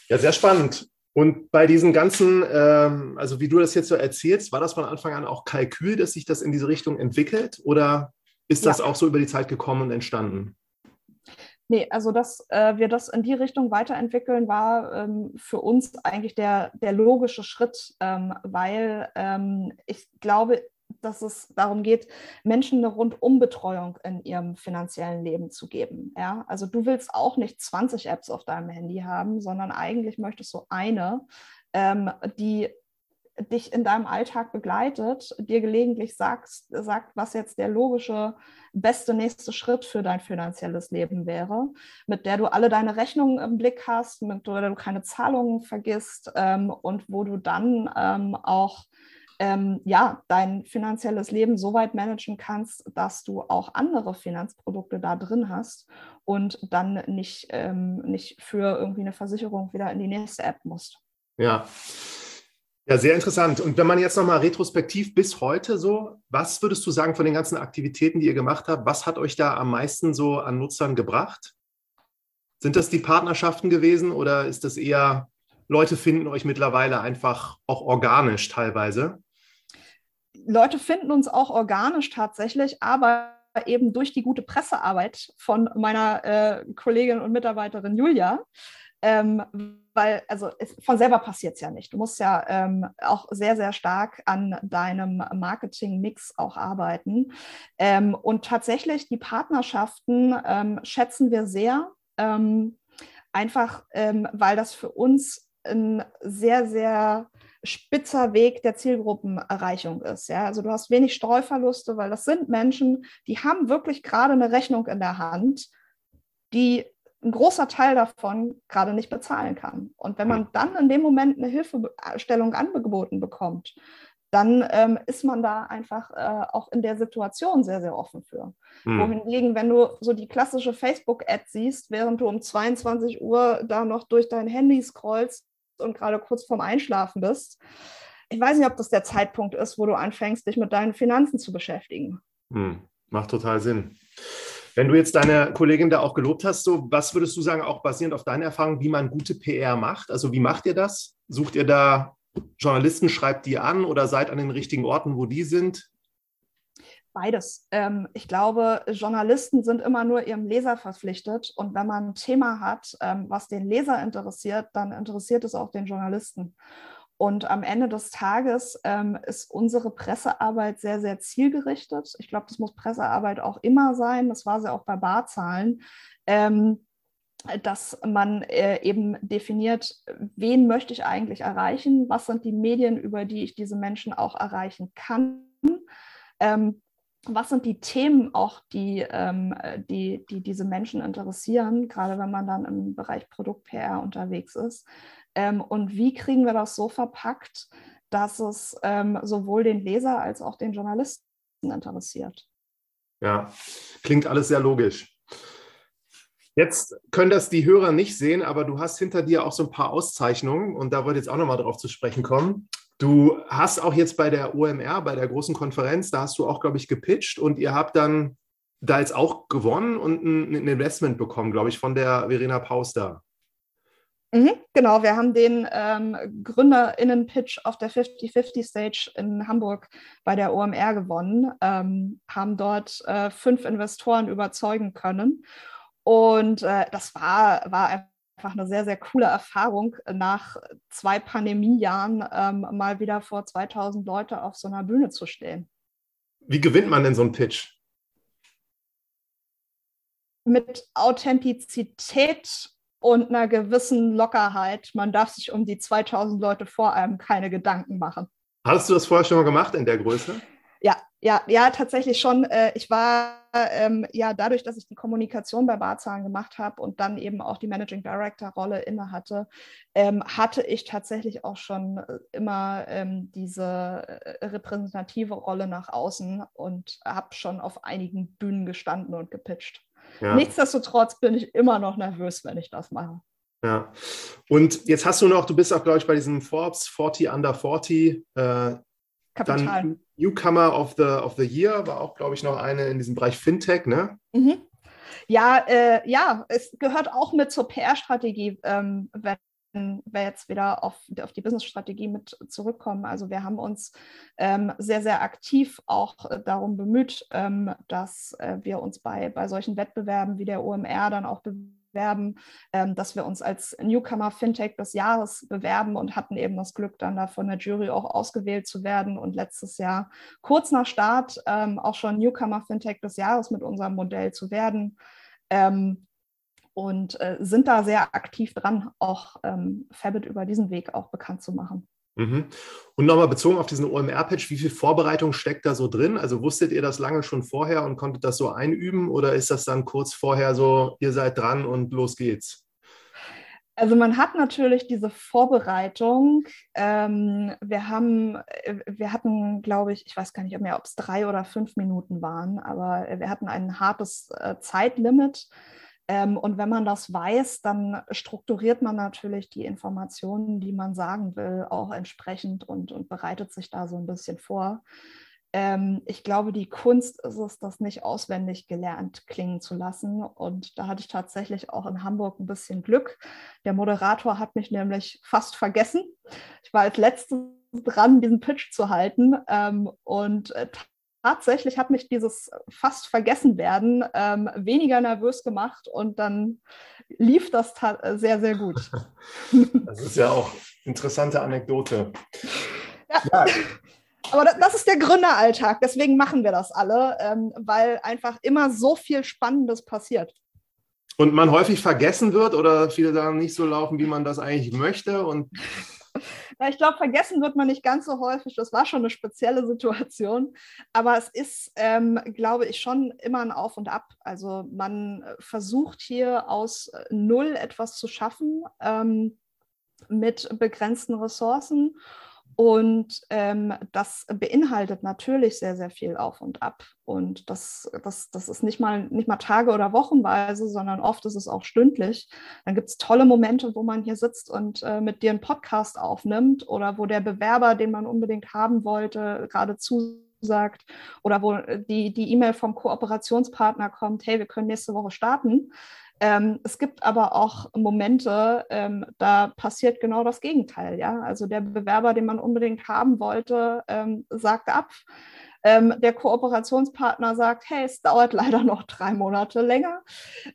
Ja, sehr spannend. Und bei diesen ganzen, ähm, also wie du das jetzt so erzählst, war das von Anfang an auch Kalkül, dass sich das in diese Richtung entwickelt oder ist das ja. auch so über die Zeit gekommen und entstanden? Nee, also dass äh, wir das in die Richtung weiterentwickeln, war ähm, für uns eigentlich der, der logische Schritt, ähm, weil ähm, ich glaube, dass es darum geht, Menschen eine Rundumbetreuung in ihrem finanziellen Leben zu geben. Ja? Also du willst auch nicht 20 Apps auf deinem Handy haben, sondern eigentlich möchtest du eine, ähm, die dich in deinem Alltag begleitet, dir gelegentlich sagst, sagt, was jetzt der logische, beste nächste Schritt für dein finanzielles Leben wäre, mit der du alle deine Rechnungen im Blick hast, mit der du keine Zahlungen vergisst ähm, und wo du dann ähm, auch ähm, ja, dein finanzielles Leben so weit managen kannst, dass du auch andere Finanzprodukte da drin hast und dann nicht, ähm, nicht für irgendwie eine Versicherung wieder in die nächste App musst. Ja. Ja, sehr interessant. Und wenn man jetzt nochmal retrospektiv bis heute so, was würdest du sagen von den ganzen Aktivitäten, die ihr gemacht habt, was hat euch da am meisten so an Nutzern gebracht? Sind das die Partnerschaften gewesen oder ist das eher, Leute finden euch mittlerweile einfach auch organisch teilweise? Leute finden uns auch organisch tatsächlich, aber eben durch die gute Pressearbeit von meiner äh, Kollegin und Mitarbeiterin Julia. Ähm, weil, also es, von selber passiert es ja nicht. Du musst ja ähm, auch sehr, sehr stark an deinem Marketing-Mix auch arbeiten. Ähm, und tatsächlich die Partnerschaften ähm, schätzen wir sehr, ähm, einfach ähm, weil das für uns ein sehr, sehr spitzer Weg der Zielgruppenerreichung ist. Ja? Also du hast wenig Streuverluste, weil das sind Menschen, die haben wirklich gerade eine Rechnung in der Hand, die ein großer Teil davon gerade nicht bezahlen kann. Und wenn man dann in dem Moment eine Hilfestellung angeboten bekommt, dann ähm, ist man da einfach äh, auch in der Situation sehr, sehr offen für. Mhm. Wohingegen, wenn du so die klassische Facebook-Ad siehst, während du um 22 Uhr da noch durch dein Handy scrollst, und gerade kurz vorm Einschlafen bist. Ich weiß nicht, ob das der Zeitpunkt ist, wo du anfängst, dich mit deinen Finanzen zu beschäftigen. Hm, macht total Sinn. Wenn du jetzt deine Kollegin da auch gelobt hast, so was würdest du sagen, auch basierend auf deiner Erfahrung, wie man gute PR macht? Also wie macht ihr das? Sucht ihr da Journalisten, schreibt die an oder seid an den richtigen Orten, wo die sind? Beides. Ähm, ich glaube, Journalisten sind immer nur ihrem Leser verpflichtet. Und wenn man ein Thema hat, ähm, was den Leser interessiert, dann interessiert es auch den Journalisten. Und am Ende des Tages ähm, ist unsere Pressearbeit sehr, sehr zielgerichtet. Ich glaube, das muss Pressearbeit auch immer sein. Das war sie auch bei Barzahlen. Ähm, dass man äh, eben definiert, wen möchte ich eigentlich erreichen, was sind die Medien, über die ich diese Menschen auch erreichen kann. Ähm, was sind die Themen auch, die, ähm, die, die diese Menschen interessieren, gerade wenn man dann im Bereich Produkt-PR unterwegs ist? Ähm, und wie kriegen wir das so verpackt, dass es ähm, sowohl den Leser als auch den Journalisten interessiert? Ja, klingt alles sehr logisch. Jetzt können das die Hörer nicht sehen, aber du hast hinter dir auch so ein paar Auszeichnungen und da wollte ich jetzt auch nochmal drauf zu sprechen kommen. Du hast auch jetzt bei der OMR, bei der großen Konferenz, da hast du auch, glaube ich, gepitcht und ihr habt dann da jetzt auch gewonnen und ein, Investment bekommen, glaube ich, von der Verena Pauster. Mhm, genau, wir haben den ähm, GründerInnen-Pitch auf der 50-50-Stage in Hamburg bei der OMR gewonnen, ähm, haben dort äh, fünf Investoren überzeugen können. Und äh, das war, war einfach eine sehr, sehr coole Erfahrung, nach zwei Pandemiejahren ähm, mal wieder vor 2000 Leute auf so einer Bühne zu stehen. Wie gewinnt man denn so einen Pitch? Mit Authentizität und einer gewissen Lockerheit. Man darf sich um die 2000 Leute vor einem keine Gedanken machen. Hast du das vorher schon mal gemacht in der Größe? Ja, ja, tatsächlich schon. Äh, ich war ähm, ja dadurch, dass ich die Kommunikation bei Barzahlen gemacht habe und dann eben auch die Managing Director Rolle inne hatte, ähm, hatte ich tatsächlich auch schon äh, immer ähm, diese äh, repräsentative Rolle nach außen und habe schon auf einigen Bühnen gestanden und gepitcht. Ja. Nichtsdestotrotz bin ich immer noch nervös, wenn ich das mache. Ja. Und jetzt hast du noch, du bist auch, glaube ich, bei diesem Forbes 40 Under 40. Äh, Kapital. Dann Newcomer of the, of the Year war auch, glaube ich, noch eine in diesem Bereich Fintech, ne? Mhm. Ja, äh, ja, es gehört auch mit zur PR-Strategie, ähm, wenn wir jetzt wieder auf, auf die Business-Strategie mit zurückkommen. Also wir haben uns ähm, sehr, sehr aktiv auch darum bemüht, ähm, dass äh, wir uns bei, bei solchen Wettbewerben wie der OMR dann auch bewerben, ähm, dass wir uns als Newcomer Fintech des Jahres bewerben und hatten eben das Glück, dann da von der Jury auch ausgewählt zu werden und letztes Jahr kurz nach Start ähm, auch schon Newcomer Fintech des Jahres mit unserem Modell zu werden. Ähm, und äh, sind da sehr aktiv dran, auch ähm, Fabit über diesen Weg auch bekannt zu machen. Mhm. Und nochmal bezogen auf diesen OMR-Patch, wie viel Vorbereitung steckt da so drin? Also wusstet ihr das lange schon vorher und konntet das so einüben oder ist das dann kurz vorher so, ihr seid dran und los geht's? Also man hat natürlich diese Vorbereitung. Ähm, wir haben, äh, wir hatten, glaube ich, ich weiß gar nicht mehr, ob es drei oder fünf Minuten waren, aber wir hatten ein hartes äh, Zeitlimit. Ähm, und wenn man das weiß, dann strukturiert man natürlich die Informationen, die man sagen will, auch entsprechend und, und bereitet sich da so ein bisschen vor. Ähm, ich glaube, die Kunst ist es, das nicht auswendig gelernt klingen zu lassen. Und da hatte ich tatsächlich auch in Hamburg ein bisschen Glück. Der Moderator hat mich nämlich fast vergessen. Ich war als letztes dran, diesen Pitch zu halten. Ähm, und äh, tatsächlich hat mich dieses fast vergessen werden ähm, weniger nervös gemacht und dann lief das sehr, sehr gut. [laughs] Das ist ja auch interessante Anekdote. Ja. ja. Aber das ist der Gründeralltag, deswegen machen wir das alle, ähm, weil einfach immer so viel Spannendes passiert. Und man häufig vergessen wird oder viele Sachen nicht so laufen, wie man das eigentlich möchte und [laughs] ja, ich glaube, vergessen wird man nicht ganz so häufig. Das war schon eine spezielle Situation. Aber es ist, ähm, glaube ich, schon immer ein Auf und Ab. Also man äh, versucht hier aus äh, Null etwas zu schaffen ähm, mit begrenzten Ressourcen. Und ähm, das beinhaltet natürlich sehr, sehr viel auf und ab. Und das, das, das ist nicht mal, nicht mal Tage oder Wochenweise, sondern oft ist es auch stündlich. Dann gibt es tolle Momente, wo man hier sitzt und äh, mit dir einen Podcast aufnimmt oder wo der Bewerber, den man unbedingt haben wollte, gerade zusagt oder wo die E-Mail vom Kooperationspartner kommt, hey, wir können nächste Woche starten. Ähm, es gibt aber auch Momente, ähm, da passiert genau das Gegenteil. Ja? Also der Bewerber, den man unbedingt haben wollte, ähm, sagt ab. Ähm, der Kooperationspartner sagt, hey, es dauert [laughs] leider noch drei Monate länger.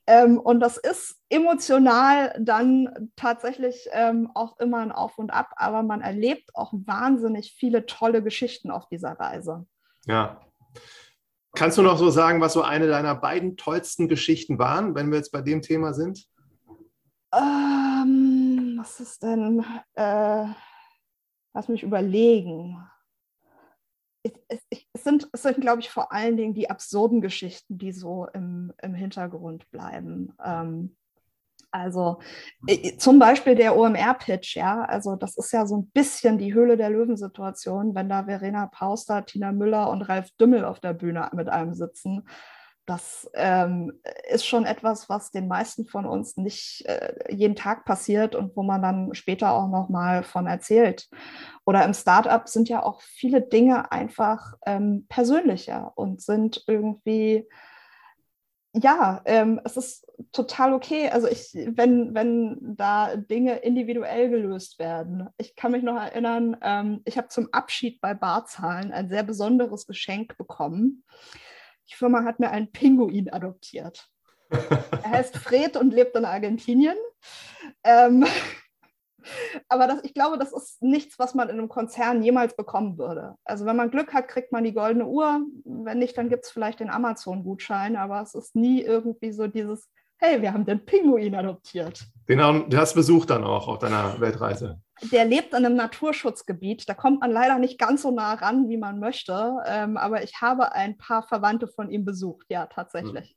Ähm, und das ist emotional dann tatsächlich ähm, auch immer ein Auf und Ab, aber man erlebt auch wahnsinnig viele tolle Geschichten auf dieser Reise. Ja, Kannst du noch so sagen, was so eine deiner beiden tollsten Geschichten waren, wenn wir jetzt bei dem Thema sind? Ähm, was ist denn? Äh, lass mich überlegen. Es, es, es sind, es sind glaube ich, vor allen Dingen die absurden Geschichten, die so im, im Hintergrund bleiben. Ähm, also äh, zum Beispiel der OMR-Pitch, ja, also das ist ja so ein bisschen die Höhle der Löwen-Situation, wenn da Verena Pauster, Tina Müller und Ralf Dümmel auf der Bühne mit einem sitzen. Das ähm, ist schon etwas, was den meisten von uns nicht äh, jeden Tag passiert und wo man dann später auch noch mal von erzählt. Oder im Startup sind ja auch viele Dinge einfach ähm, persönlicher und sind irgendwie ja, ähm, es ist total okay. Also ich, wenn, wenn da Dinge individuell gelöst werden. Ich kann mich noch erinnern, ähm, ich habe zum Abschied bei Barzahlen ein sehr besonderes Geschenk bekommen. Die Firma hat mir einen Pinguin adoptiert. er heißt [laughs] Fred und lebt in Argentinien. Ähm, aber das, ich glaube, das ist nichts, was man in einem Konzern jemals bekommen würde. Also wenn man Glück hat, kriegt man die goldene Uhr. Wenn nicht, dann gibt es vielleicht den Amazon-Gutschein. Aber es ist nie irgendwie so dieses, hey, wir haben den Pinguin adoptiert. Den hast du besucht dann auch auf deiner Weltreise. Der lebt in einem Naturschutzgebiet. Da kommt man leider nicht ganz so nah ran, wie man möchte. Ähm, aber ich habe ein paar Verwandte von ihm besucht, ja, tatsächlich.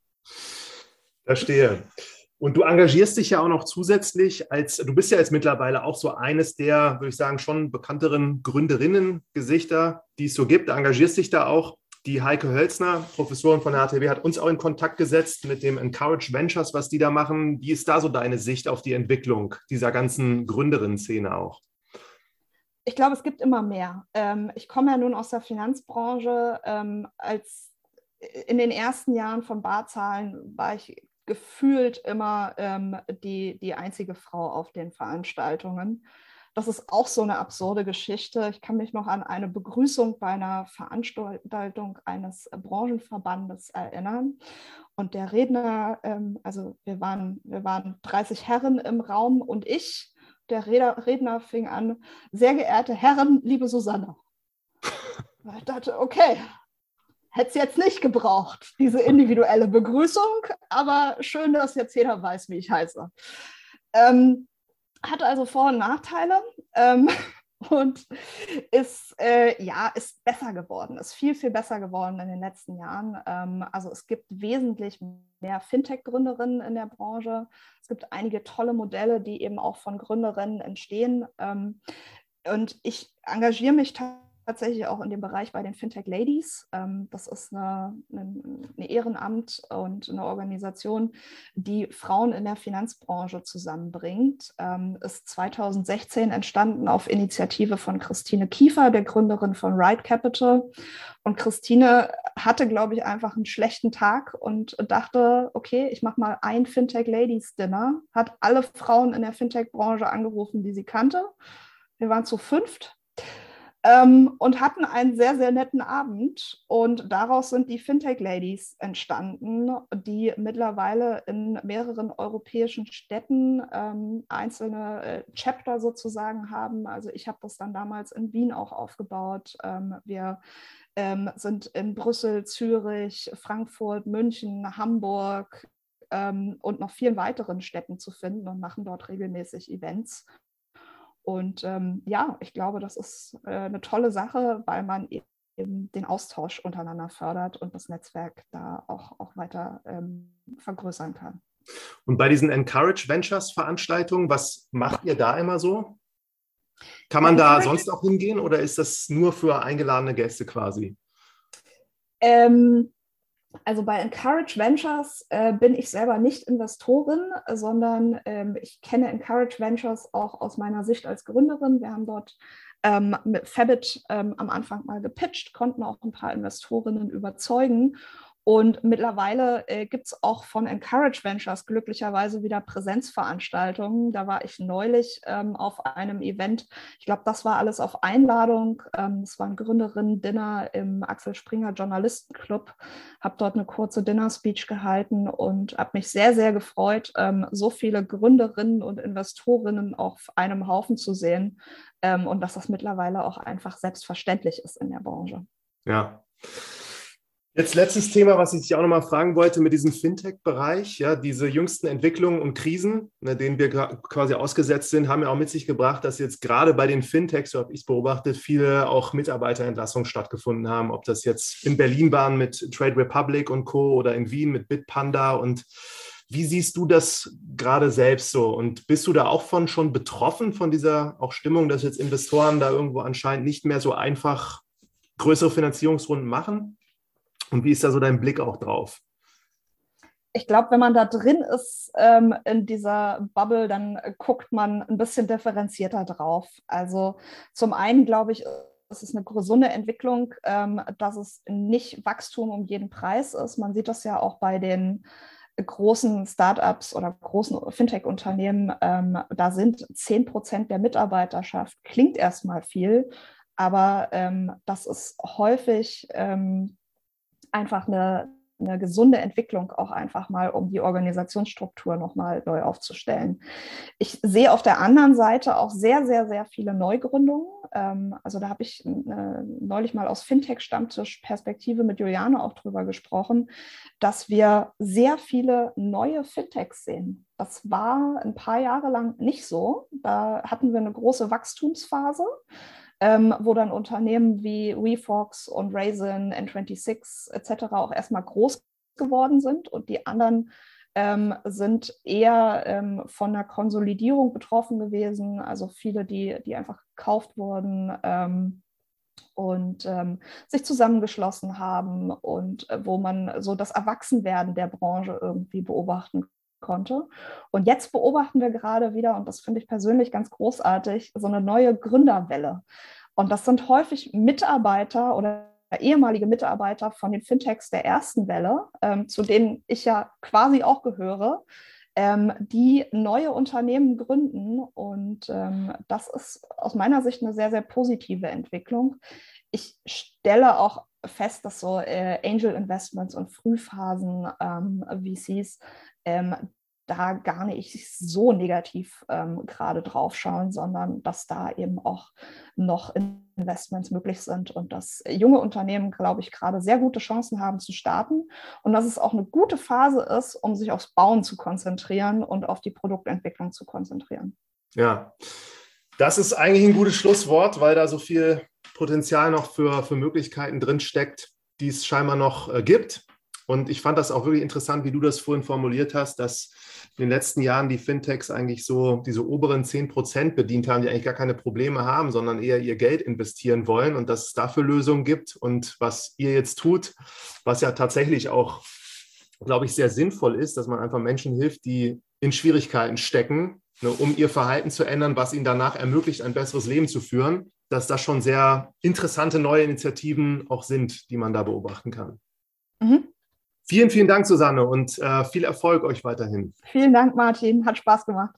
Verstehe. Und du engagierst dich ja auch noch zusätzlich als, du bist ja jetzt mittlerweile auch so eines der, würde ich sagen, schon bekannteren Gründerinnen-Gesichter, die es so gibt. Du engagierst dich da auch. Die Heike Hölzner, Professorin von der HTW, hat uns auch in Kontakt gesetzt mit dem Encourage Ventures, was die da machen. Wie ist da so deine Sicht auf die Entwicklung dieser ganzen Gründerinnen-Szene auch? Ich glaube, es gibt immer mehr. Ähm, ich komme ja nun aus der Finanzbranche. Ähm, als in den ersten Jahren von Barzahlen war ich gefühlt immer ähm, die, die einzige Frau auf den Veranstaltungen. Das ist auch so eine absurde Geschichte. Ich kann mich noch an eine Begrüßung bei einer Veranstaltung eines Branchenverbandes erinnern. Und der Redner, ähm, also wir waren, wir waren 30 Herren im Raum und ich, der Redner, Redner fing an, sehr geehrte Herren, liebe Susanne. [laughs] Ich dachte, okay, hätte es jetzt nicht gebraucht, diese individuelle Begrüßung, aber schön, dass jetzt jeder weiß, wie ich heiße. Ähm, hat also Vor- und Nachteile ähm, [laughs] und ist, äh, ja, ist besser geworden, ist viel, viel besser geworden in den letzten Jahren. Ähm, also es gibt wesentlich mehr Fintech-Gründerinnen in der Branche. Es gibt einige tolle Modelle, die eben auch von Gründerinnen entstehen. Ähm, und ich engagiere mich tatsächlich tatsächlich auch in dem Bereich bei den Fintech Ladies. Ähm, das ist eine, eine, Ehrenamt und eine Organisation, die Frauen in der Finanzbranche zusammenbringt. Ähm, ist 2016 entstanden auf Initiative von Christine Kiefer, der Gründerin von Ride Capital. Und Christine hatte, glaube ich, einfach einen schlechten Tag und dachte, okay, ich mache mal ein Fintech Ladies Dinner, hat alle Frauen in der Fintech-Branche angerufen, die sie kannte. Wir waren zu fünft ähm, und hatten einen sehr, sehr netten Abend. Und daraus sind die Fintech Ladies entstanden, die mittlerweile in mehreren europäischen Städten ähm, einzelne äh, Chapter sozusagen haben. Also ich habe das dann damals in Wien auch aufgebaut. Ähm, wir ähm, sind in Brüssel, Zürich, Frankfurt, München, Hamburg, ähm, und noch vielen weiteren Städten zu finden und machen dort regelmäßig Events. Und ähm, ja, ich glaube, das ist äh, eine tolle Sache, weil man eben den Austausch untereinander fördert und das Netzwerk da auch, auch weiter ähm, vergrößern kann. Und bei diesen Encourage Ventures Veranstaltungen, was macht ihr da immer so? Kann man da sonst auch hingehen oder ist das nur für eingeladene Gäste quasi? Ähm, also bei Encourage Ventures äh, bin ich selber nicht Investorin, sondern ähm, ich kenne Encourage Ventures auch aus meiner Sicht als Gründerin. Wir haben dort ähm, mit Fabit ähm, am Anfang mal gepitcht, konnten auch ein paar Investorinnen überzeugen und mittlerweile äh, gibt es auch von Encourage Ventures glücklicherweise wieder Präsenzveranstaltungen. Da war ich neulich ähm, auf einem Event. Ich glaube, das war alles auf Einladung. Ähm, es war ein Gründerinnen-Dinner im Axel Springer Journalistenclub. Habe dort eine kurze Dinner-Speech gehalten und habe mich sehr, sehr gefreut, ähm, so viele Gründerinnen und Investorinnen auf einem Haufen zu sehen ähm, und dass das mittlerweile auch einfach selbstverständlich ist in der Branche. Ja. Jetzt letztes Thema, was ich dich auch nochmal fragen wollte mit diesem Fintech-Bereich. Ja, diese jüngsten Entwicklungen und Krisen, ne, denen wir quasi ausgesetzt sind, haben ja auch mit sich gebracht, dass jetzt gerade bei den Fintechs, so habe ich es beobachtet, viele auch Mitarbeiterentlassungen stattgefunden haben. Ob das jetzt in Berlin waren mit Trade Republic und Co. oder in Wien mit Bitpanda. Und wie siehst du das gerade selbst so? Und bist du da auch von schon betroffen von dieser auch Stimmung, dass jetzt Investoren da irgendwo anscheinend nicht mehr so einfach größere Finanzierungsrunden machen? Und wie ist da so dein Blick auch drauf? Ich glaube, wenn man da drin ist ähm, in dieser Bubble, dann guckt man ein bisschen differenzierter drauf. Also zum einen glaube ich, es ist eine gesunde Entwicklung, ähm, dass es nicht Wachstum um jeden Preis ist. Man sieht das ja auch bei den großen Startups oder großen Fintech-Unternehmen. Ähm, da sind 10 Prozent der Mitarbeiterschaft. Klingt erstmal viel, aber ähm, das ist häufig ähm, einfach eine, eine gesunde Entwicklung auch einfach mal, um die Organisationsstruktur nochmal neu aufzustellen. Ich sehe auf der anderen Seite auch sehr, sehr, sehr viele Neugründungen. Ähm, also da habe ich äh, neulich mal aus Fintech-Stammtisch-Perspektive mit Juliane auch drüber gesprochen, dass wir sehr viele neue Fintechs sehen. Das war ein paar Jahre lang nicht so. Da hatten wir eine große Wachstumsphase ähm, wo dann Unternehmen wie WeFox und Raisin, N26 etc. auch erstmal groß geworden sind und die anderen ähm, sind eher ähm, von der Konsolidierung betroffen gewesen, also viele, die, die einfach gekauft wurden ähm, und ähm, sich zusammengeschlossen haben und äh, wo man so das Erwachsenwerden der Branche irgendwie beobachten konnte. Und jetzt beobachten wir gerade wieder, und das finde ich persönlich ganz großartig, so eine neue Gründerwelle. Und das sind häufig Mitarbeiter oder ehemalige Mitarbeiter von den Fintechs der ersten Welle, ähm, zu denen ich ja quasi auch gehöre, ähm, die neue Unternehmen gründen. Und ähm, das ist aus meiner Sicht eine sehr, sehr positive Entwicklung. Ich stelle auch fest, dass so äh, Angel Investments und Frühphasen ähm, VCs ähm, da gar nicht so negativ ähm, gerade drauf schauen, sondern dass da eben auch noch Investments möglich sind und dass junge Unternehmen, glaube ich, gerade sehr gute Chancen haben zu starten und dass es auch eine gute Phase ist, um sich aufs Bauen zu konzentrieren und auf die Produktentwicklung zu konzentrieren. Ja, das ist eigentlich ein gutes Schlusswort, weil da so viel Potenzial noch für, für Möglichkeiten drinsteckt, die es scheinbar noch äh, gibt. Und ich fand das auch wirklich interessant, wie du das vorhin formuliert hast, dass in den letzten Jahren die Fintechs eigentlich so diese oberen 10 Prozent bedient haben, die eigentlich gar keine Probleme haben, sondern eher ihr Geld investieren wollen und dass es dafür Lösungen gibt. Und was ihr jetzt tut, was ja tatsächlich auch, glaube ich, sehr sinnvoll ist, dass man einfach Menschen hilft, die in Schwierigkeiten stecken, ne, um ihr Verhalten zu ändern, was ihnen danach ermöglicht, ein besseres Leben zu führen, dass das schon sehr interessante neue Initiativen auch sind, die man da beobachten kann. Mhm. Vielen, vielen Dank, Susanne, und äh, viel Erfolg euch weiterhin. Vielen Dank, Martin. Hat Spaß gemacht.